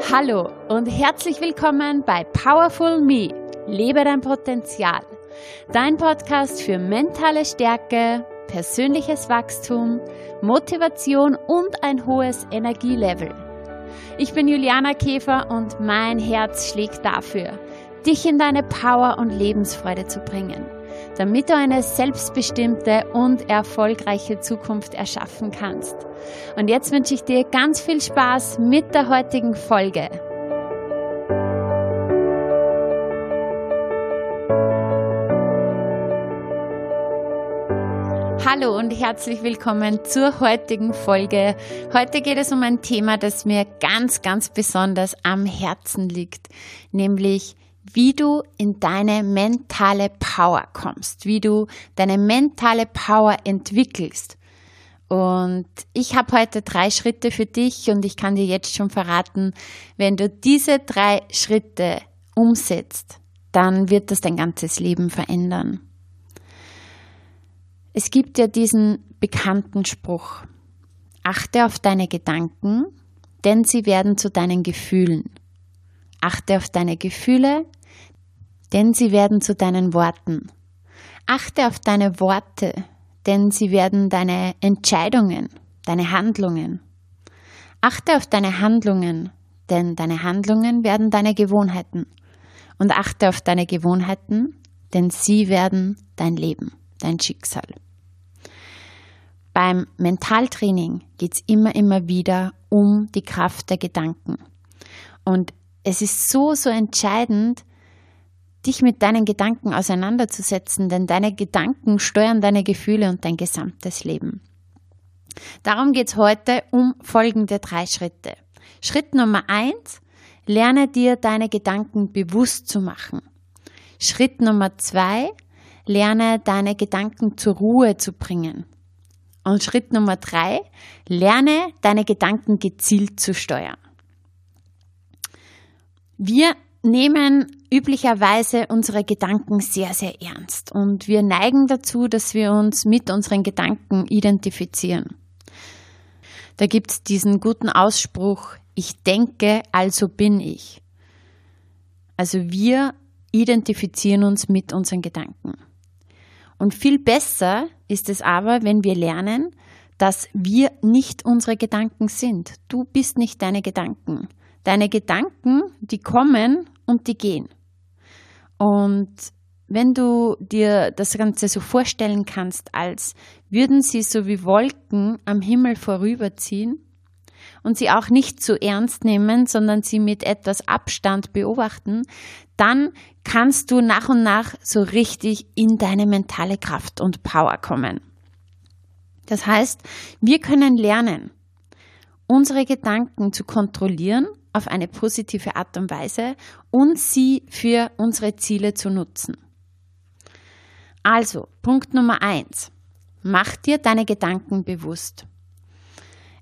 Hallo und herzlich willkommen bei Powerful Me. Lebe dein Potenzial. Dein Podcast für mentale Stärke, persönliches Wachstum, Motivation und ein hohes Energielevel. Ich bin Juliana Käfer und mein Herz schlägt dafür, dich in deine Power und Lebensfreude zu bringen damit du eine selbstbestimmte und erfolgreiche Zukunft erschaffen kannst. Und jetzt wünsche ich dir ganz viel Spaß mit der heutigen Folge. Hallo und herzlich willkommen zur heutigen Folge. Heute geht es um ein Thema, das mir ganz, ganz besonders am Herzen liegt, nämlich wie du in deine mentale Power kommst, wie du deine mentale Power entwickelst. Und ich habe heute drei Schritte für dich und ich kann dir jetzt schon verraten, wenn du diese drei Schritte umsetzt, dann wird das dein ganzes Leben verändern. Es gibt ja diesen bekannten Spruch, achte auf deine Gedanken, denn sie werden zu deinen Gefühlen. Achte auf deine Gefühle, denn sie werden zu deinen Worten. Achte auf deine Worte, denn sie werden deine Entscheidungen, deine Handlungen. Achte auf deine Handlungen, denn deine Handlungen werden deine Gewohnheiten. Und achte auf deine Gewohnheiten, denn sie werden dein Leben, dein Schicksal. Beim Mentaltraining geht es immer, immer wieder um die Kraft der Gedanken. Und es ist so, so entscheidend, dich mit deinen Gedanken auseinanderzusetzen, denn deine Gedanken steuern deine Gefühle und dein gesamtes Leben. Darum geht es heute um folgende drei Schritte. Schritt Nummer eins, lerne dir deine Gedanken bewusst zu machen. Schritt Nummer zwei, lerne deine Gedanken zur Ruhe zu bringen. Und Schritt Nummer drei, lerne deine Gedanken gezielt zu steuern. Wir nehmen üblicherweise unsere Gedanken sehr, sehr ernst und wir neigen dazu, dass wir uns mit unseren Gedanken identifizieren. Da gibt es diesen guten Ausspruch, ich denke, also bin ich. Also wir identifizieren uns mit unseren Gedanken. Und viel besser ist es aber, wenn wir lernen, dass wir nicht unsere Gedanken sind. Du bist nicht deine Gedanken. Deine Gedanken, die kommen und die gehen. Und wenn du dir das Ganze so vorstellen kannst, als würden sie so wie Wolken am Himmel vorüberziehen und sie auch nicht zu ernst nehmen, sondern sie mit etwas Abstand beobachten, dann kannst du nach und nach so richtig in deine mentale Kraft und Power kommen. Das heißt, wir können lernen, unsere Gedanken zu kontrollieren auf eine positive Art und Weise und sie für unsere Ziele zu nutzen. Also, Punkt Nummer eins. Mach dir deine Gedanken bewusst.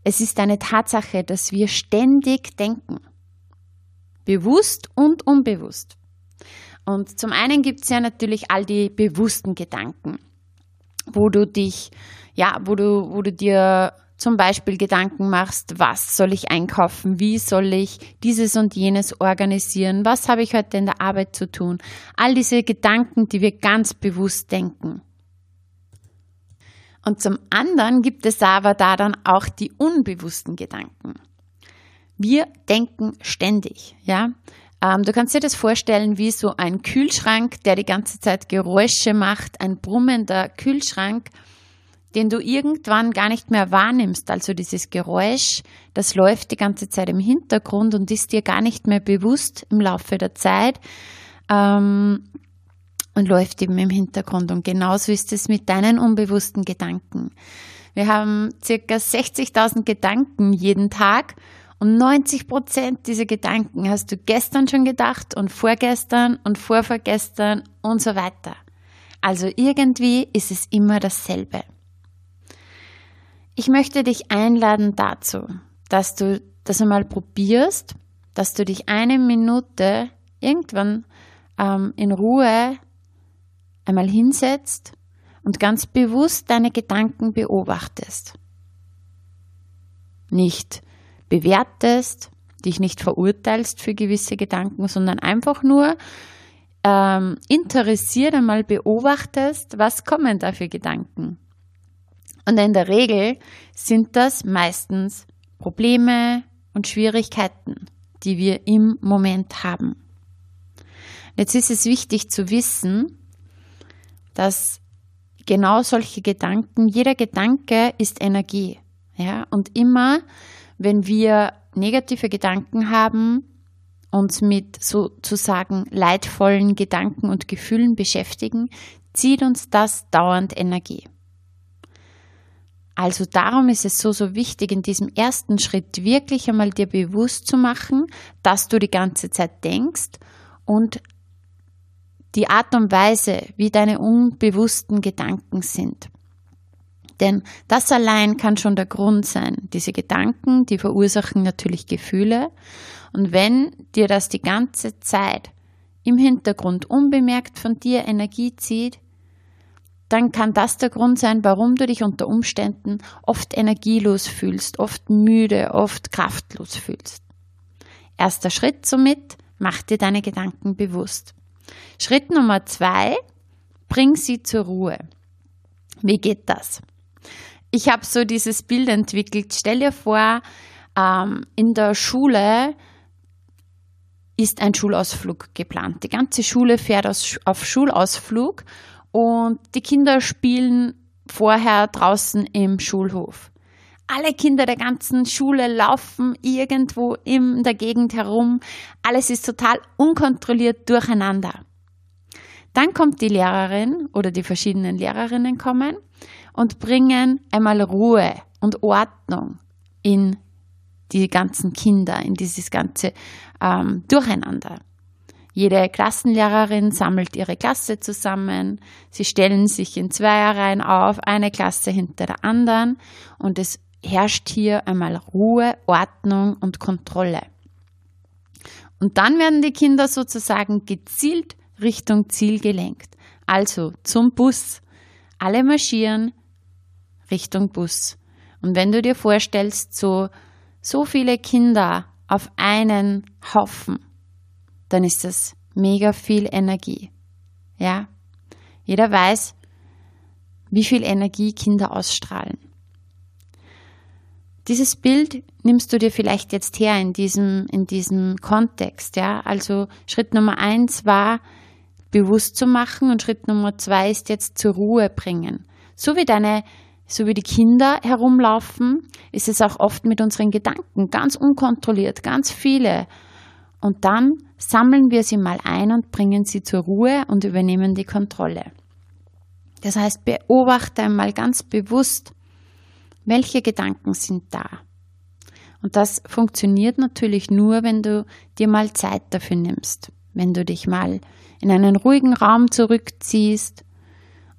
Es ist eine Tatsache, dass wir ständig denken. Bewusst und unbewusst. Und zum einen gibt es ja natürlich all die bewussten Gedanken, wo du dich, ja, wo du, wo du dir zum Beispiel Gedanken machst, was soll ich einkaufen, wie soll ich dieses und jenes organisieren, was habe ich heute in der Arbeit zu tun. All diese Gedanken, die wir ganz bewusst denken. Und zum anderen gibt es aber da dann auch die unbewussten Gedanken. Wir denken ständig, ja. Ähm, du kannst dir das vorstellen wie so ein Kühlschrank, der die ganze Zeit Geräusche macht, ein brummender Kühlschrank den du irgendwann gar nicht mehr wahrnimmst. Also dieses Geräusch, das läuft die ganze Zeit im Hintergrund und ist dir gar nicht mehr bewusst im Laufe der Zeit ähm, und läuft eben im Hintergrund. Und genauso ist es mit deinen unbewussten Gedanken. Wir haben circa 60.000 Gedanken jeden Tag und 90 Prozent dieser Gedanken hast du gestern schon gedacht und vorgestern und vorvergestern und so weiter. Also irgendwie ist es immer dasselbe. Ich möchte dich einladen dazu, dass du das einmal probierst, dass du dich eine Minute irgendwann ähm, in Ruhe einmal hinsetzt und ganz bewusst deine Gedanken beobachtest. Nicht bewertest, dich nicht verurteilst für gewisse Gedanken, sondern einfach nur ähm, interessiert einmal beobachtest, was kommen da für Gedanken. Und in der Regel sind das meistens Probleme und Schwierigkeiten, die wir im Moment haben. Jetzt ist es wichtig zu wissen, dass genau solche Gedanken, jeder Gedanke ist Energie. Ja, und immer, wenn wir negative Gedanken haben, uns mit sozusagen leidvollen Gedanken und Gefühlen beschäftigen, zieht uns das dauernd Energie. Also darum ist es so, so wichtig, in diesem ersten Schritt wirklich einmal dir bewusst zu machen, dass du die ganze Zeit denkst und die Art und Weise, wie deine unbewussten Gedanken sind. Denn das allein kann schon der Grund sein. Diese Gedanken, die verursachen natürlich Gefühle. Und wenn dir das die ganze Zeit im Hintergrund unbemerkt von dir Energie zieht, dann kann das der Grund sein, warum du dich unter Umständen oft energielos fühlst, oft müde, oft kraftlos fühlst. Erster Schritt somit, mach dir deine Gedanken bewusst. Schritt Nummer zwei, bring sie zur Ruhe. Wie geht das? Ich habe so dieses Bild entwickelt. Stell dir vor, ähm, in der Schule ist ein Schulausflug geplant. Die ganze Schule fährt auf Schulausflug und die Kinder spielen vorher draußen im Schulhof. Alle Kinder der ganzen Schule laufen irgendwo in der Gegend herum. Alles ist total unkontrolliert durcheinander. Dann kommt die Lehrerin oder die verschiedenen Lehrerinnen kommen und bringen einmal Ruhe und Ordnung in die ganzen Kinder, in dieses ganze ähm, Durcheinander. Jede Klassenlehrerin sammelt ihre Klasse zusammen, sie stellen sich in Zweierreihen auf, eine Klasse hinter der anderen und es herrscht hier einmal Ruhe, Ordnung und Kontrolle. Und dann werden die Kinder sozusagen gezielt Richtung Ziel gelenkt. Also zum Bus. Alle marschieren Richtung Bus. Und wenn du dir vorstellst, so, so viele Kinder auf einen Haufen, dann ist das mega viel Energie. Ja? Jeder weiß, wie viel Energie Kinder ausstrahlen. Dieses Bild nimmst du dir vielleicht jetzt her in diesem, in diesem Kontext, ja. Also Schritt Nummer eins war, bewusst zu machen und Schritt Nummer zwei ist jetzt zur Ruhe bringen. So wie deine, so wie die Kinder herumlaufen, ist es auch oft mit unseren Gedanken ganz unkontrolliert, ganz viele. Und dann sammeln wir sie mal ein und bringen sie zur Ruhe und übernehmen die Kontrolle. Das heißt, beobachte einmal ganz bewusst, welche Gedanken sind da? Und das funktioniert natürlich nur, wenn du dir mal Zeit dafür nimmst, wenn du dich mal in einen ruhigen Raum zurückziehst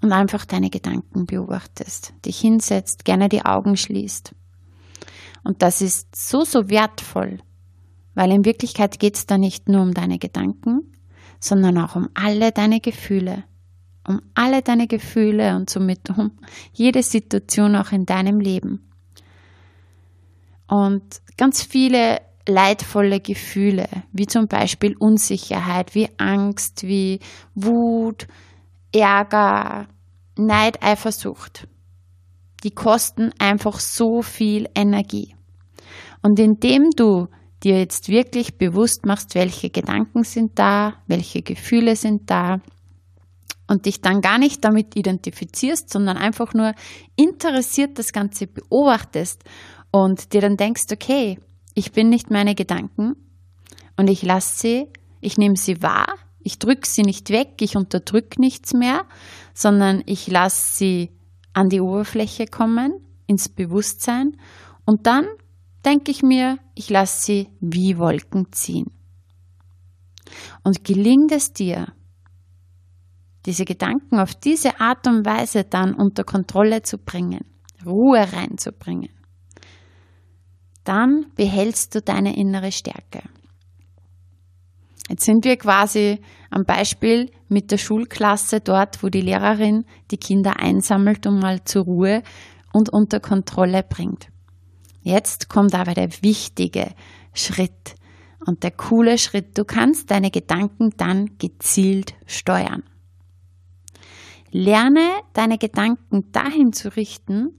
und einfach deine Gedanken beobachtest, dich hinsetzt, gerne die Augen schließt. Und das ist so, so wertvoll, weil in Wirklichkeit geht es da nicht nur um deine Gedanken, sondern auch um alle deine Gefühle, um alle deine Gefühle und somit um jede Situation auch in deinem Leben. Und ganz viele leidvolle Gefühle, wie zum Beispiel Unsicherheit, wie Angst, wie Wut, Ärger, Neid, Eifersucht, die kosten einfach so viel Energie. Und indem du dir jetzt wirklich bewusst machst, welche Gedanken sind da, welche Gefühle sind da, und dich dann gar nicht damit identifizierst, sondern einfach nur interessiert das Ganze beobachtest und dir dann denkst, okay, ich bin nicht meine Gedanken und ich lasse sie, ich nehme sie wahr, ich drücke sie nicht weg, ich unterdrücke nichts mehr, sondern ich lasse sie an die Oberfläche kommen, ins Bewusstsein und dann denke ich mir, ich lasse sie wie Wolken ziehen. Und gelingt es dir, diese Gedanken auf diese Art und Weise dann unter Kontrolle zu bringen, Ruhe reinzubringen, dann behältst du deine innere Stärke. Jetzt sind wir quasi am Beispiel mit der Schulklasse dort, wo die Lehrerin die Kinder einsammelt und mal zur Ruhe und unter Kontrolle bringt. Jetzt kommt aber der wichtige Schritt. Und der coole Schritt, du kannst deine Gedanken dann gezielt steuern. Lerne deine Gedanken dahin zu richten,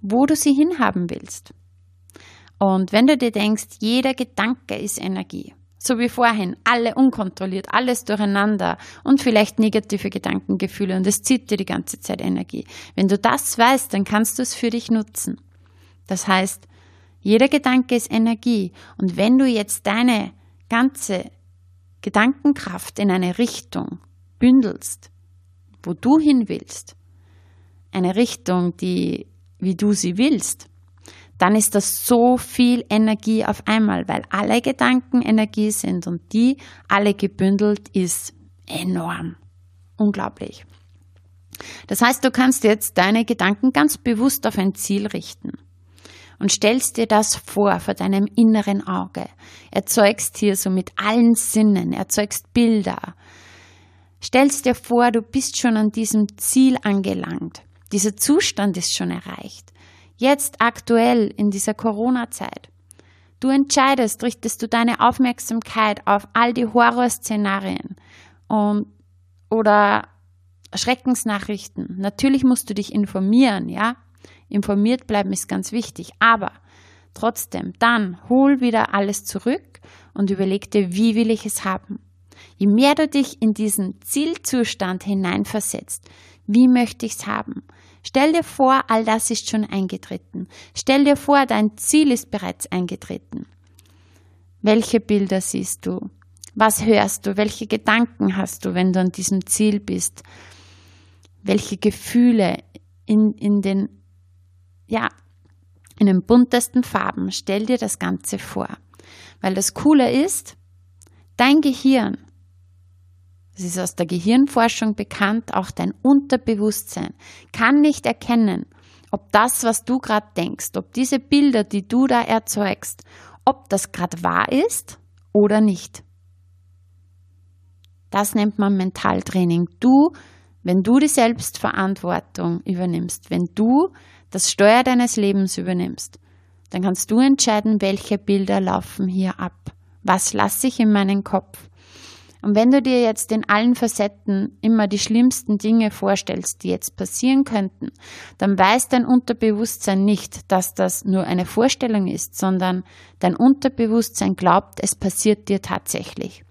wo du sie hinhaben willst. Und wenn du dir denkst, jeder Gedanke ist Energie, so wie vorhin, alle unkontrolliert, alles durcheinander und vielleicht negative Gedankengefühle und es zieht dir die ganze Zeit Energie. Wenn du das weißt, dann kannst du es für dich nutzen. Das heißt, jeder Gedanke ist Energie und wenn du jetzt deine ganze Gedankenkraft in eine Richtung bündelst, wo du hin willst, eine Richtung, die, wie du sie willst, dann ist das so viel Energie auf einmal, weil alle Gedanken Energie sind und die alle gebündelt ist enorm. Unglaublich. Das heißt, du kannst jetzt deine Gedanken ganz bewusst auf ein Ziel richten und stellst dir das vor vor deinem inneren Auge. Erzeugst hier so mit allen Sinnen, erzeugst Bilder. Stellst dir vor, du bist schon an diesem Ziel angelangt. Dieser Zustand ist schon erreicht. Jetzt aktuell in dieser Corona-Zeit. Du entscheidest, richtest du deine Aufmerksamkeit auf all die Horrorszenarien und, oder Schreckensnachrichten. Natürlich musst du dich informieren, ja. Informiert bleiben ist ganz wichtig. Aber trotzdem, dann hol wieder alles zurück und überleg dir, wie will ich es haben. Je mehr du dich in diesen Zielzustand hineinversetzt, wie möchte ich es haben, Stell dir vor, all das ist schon eingetreten. Stell dir vor, dein Ziel ist bereits eingetreten. Welche Bilder siehst du? Was hörst du? Welche Gedanken hast du, wenn du an diesem Ziel bist? Welche Gefühle in, in den, ja, in den buntesten Farben? Stell dir das Ganze vor. Weil das Coole ist, dein Gehirn es ist aus der Gehirnforschung bekannt, auch dein Unterbewusstsein kann nicht erkennen, ob das, was du gerade denkst, ob diese Bilder, die du da erzeugst, ob das gerade wahr ist oder nicht. Das nennt man Mentaltraining. Du, wenn du die Selbstverantwortung übernimmst, wenn du das Steuer deines Lebens übernimmst, dann kannst du entscheiden, welche Bilder laufen hier ab. Was lasse ich in meinen Kopf? Und wenn du dir jetzt in allen Facetten immer die schlimmsten Dinge vorstellst, die jetzt passieren könnten, dann weiß dein Unterbewusstsein nicht, dass das nur eine Vorstellung ist, sondern dein Unterbewusstsein glaubt, es passiert dir tatsächlich.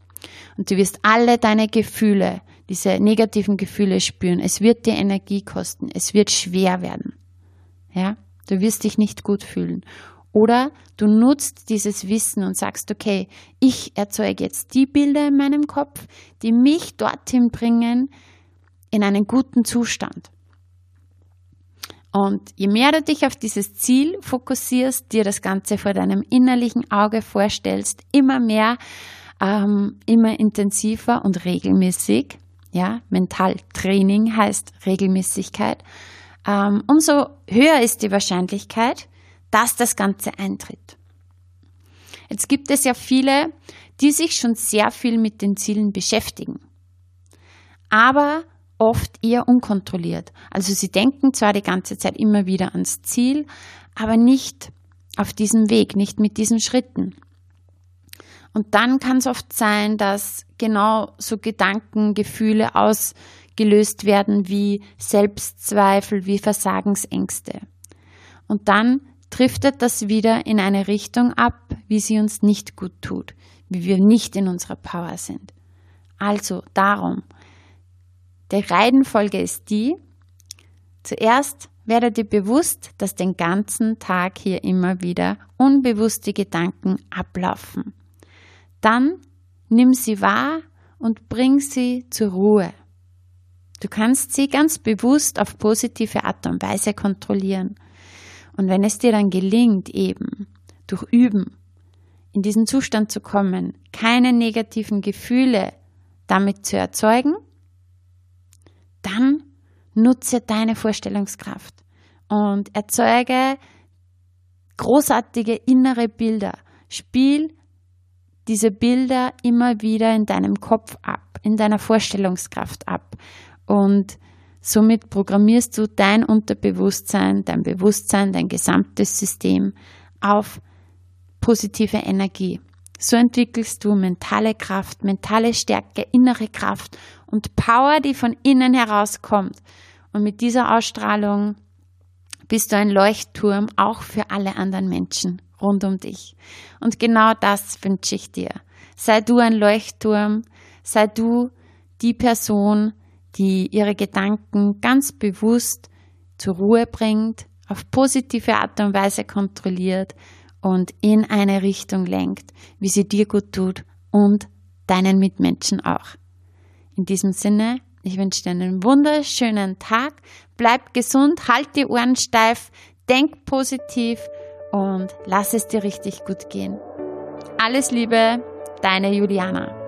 Und du wirst alle deine Gefühle, diese negativen Gefühle spüren. Es wird dir Energie kosten. Es wird schwer werden. Ja? Du wirst dich nicht gut fühlen. Oder du nutzt dieses Wissen und sagst, okay, ich erzeuge jetzt die Bilder in meinem Kopf, die mich dorthin bringen in einen guten Zustand. Und je mehr du dich auf dieses Ziel fokussierst, dir das Ganze vor deinem innerlichen Auge vorstellst, immer mehr, ähm, immer intensiver und regelmäßig, ja, Mentaltraining heißt Regelmäßigkeit, ähm, umso höher ist die Wahrscheinlichkeit, dass das Ganze eintritt. Jetzt gibt es ja viele, die sich schon sehr viel mit den Zielen beschäftigen, aber oft eher unkontrolliert. Also sie denken zwar die ganze Zeit immer wieder ans Ziel, aber nicht auf diesem Weg, nicht mit diesen Schritten. Und dann kann es oft sein, dass genau so Gedanken, Gefühle ausgelöst werden wie Selbstzweifel, wie Versagensängste. Und dann driftet das wieder in eine Richtung ab, wie sie uns nicht gut tut, wie wir nicht in unserer Power sind. Also darum, die Reihenfolge ist die, zuerst werde dir bewusst, dass den ganzen Tag hier immer wieder unbewusste Gedanken ablaufen. Dann nimm sie wahr und bring sie zur Ruhe. Du kannst sie ganz bewusst auf positive Art und Weise kontrollieren. Und wenn es dir dann gelingt, eben durch Üben in diesen Zustand zu kommen, keine negativen Gefühle damit zu erzeugen, dann nutze deine Vorstellungskraft und erzeuge großartige innere Bilder. Spiel diese Bilder immer wieder in deinem Kopf ab, in deiner Vorstellungskraft ab und Somit programmierst du dein Unterbewusstsein, dein Bewusstsein, dein gesamtes System auf positive Energie. So entwickelst du mentale Kraft, mentale Stärke, innere Kraft und Power, die von innen herauskommt. Und mit dieser Ausstrahlung bist du ein Leuchtturm auch für alle anderen Menschen rund um dich. Und genau das wünsche ich dir. Sei du ein Leuchtturm, sei du die Person, die ihre Gedanken ganz bewusst zur Ruhe bringt, auf positive Art und Weise kontrolliert und in eine Richtung lenkt, wie sie dir gut tut und deinen Mitmenschen auch. In diesem Sinne, ich wünsche dir einen wunderschönen Tag, bleib gesund, halt die Ohren steif, denk positiv und lass es dir richtig gut gehen. Alles Liebe, deine Juliana.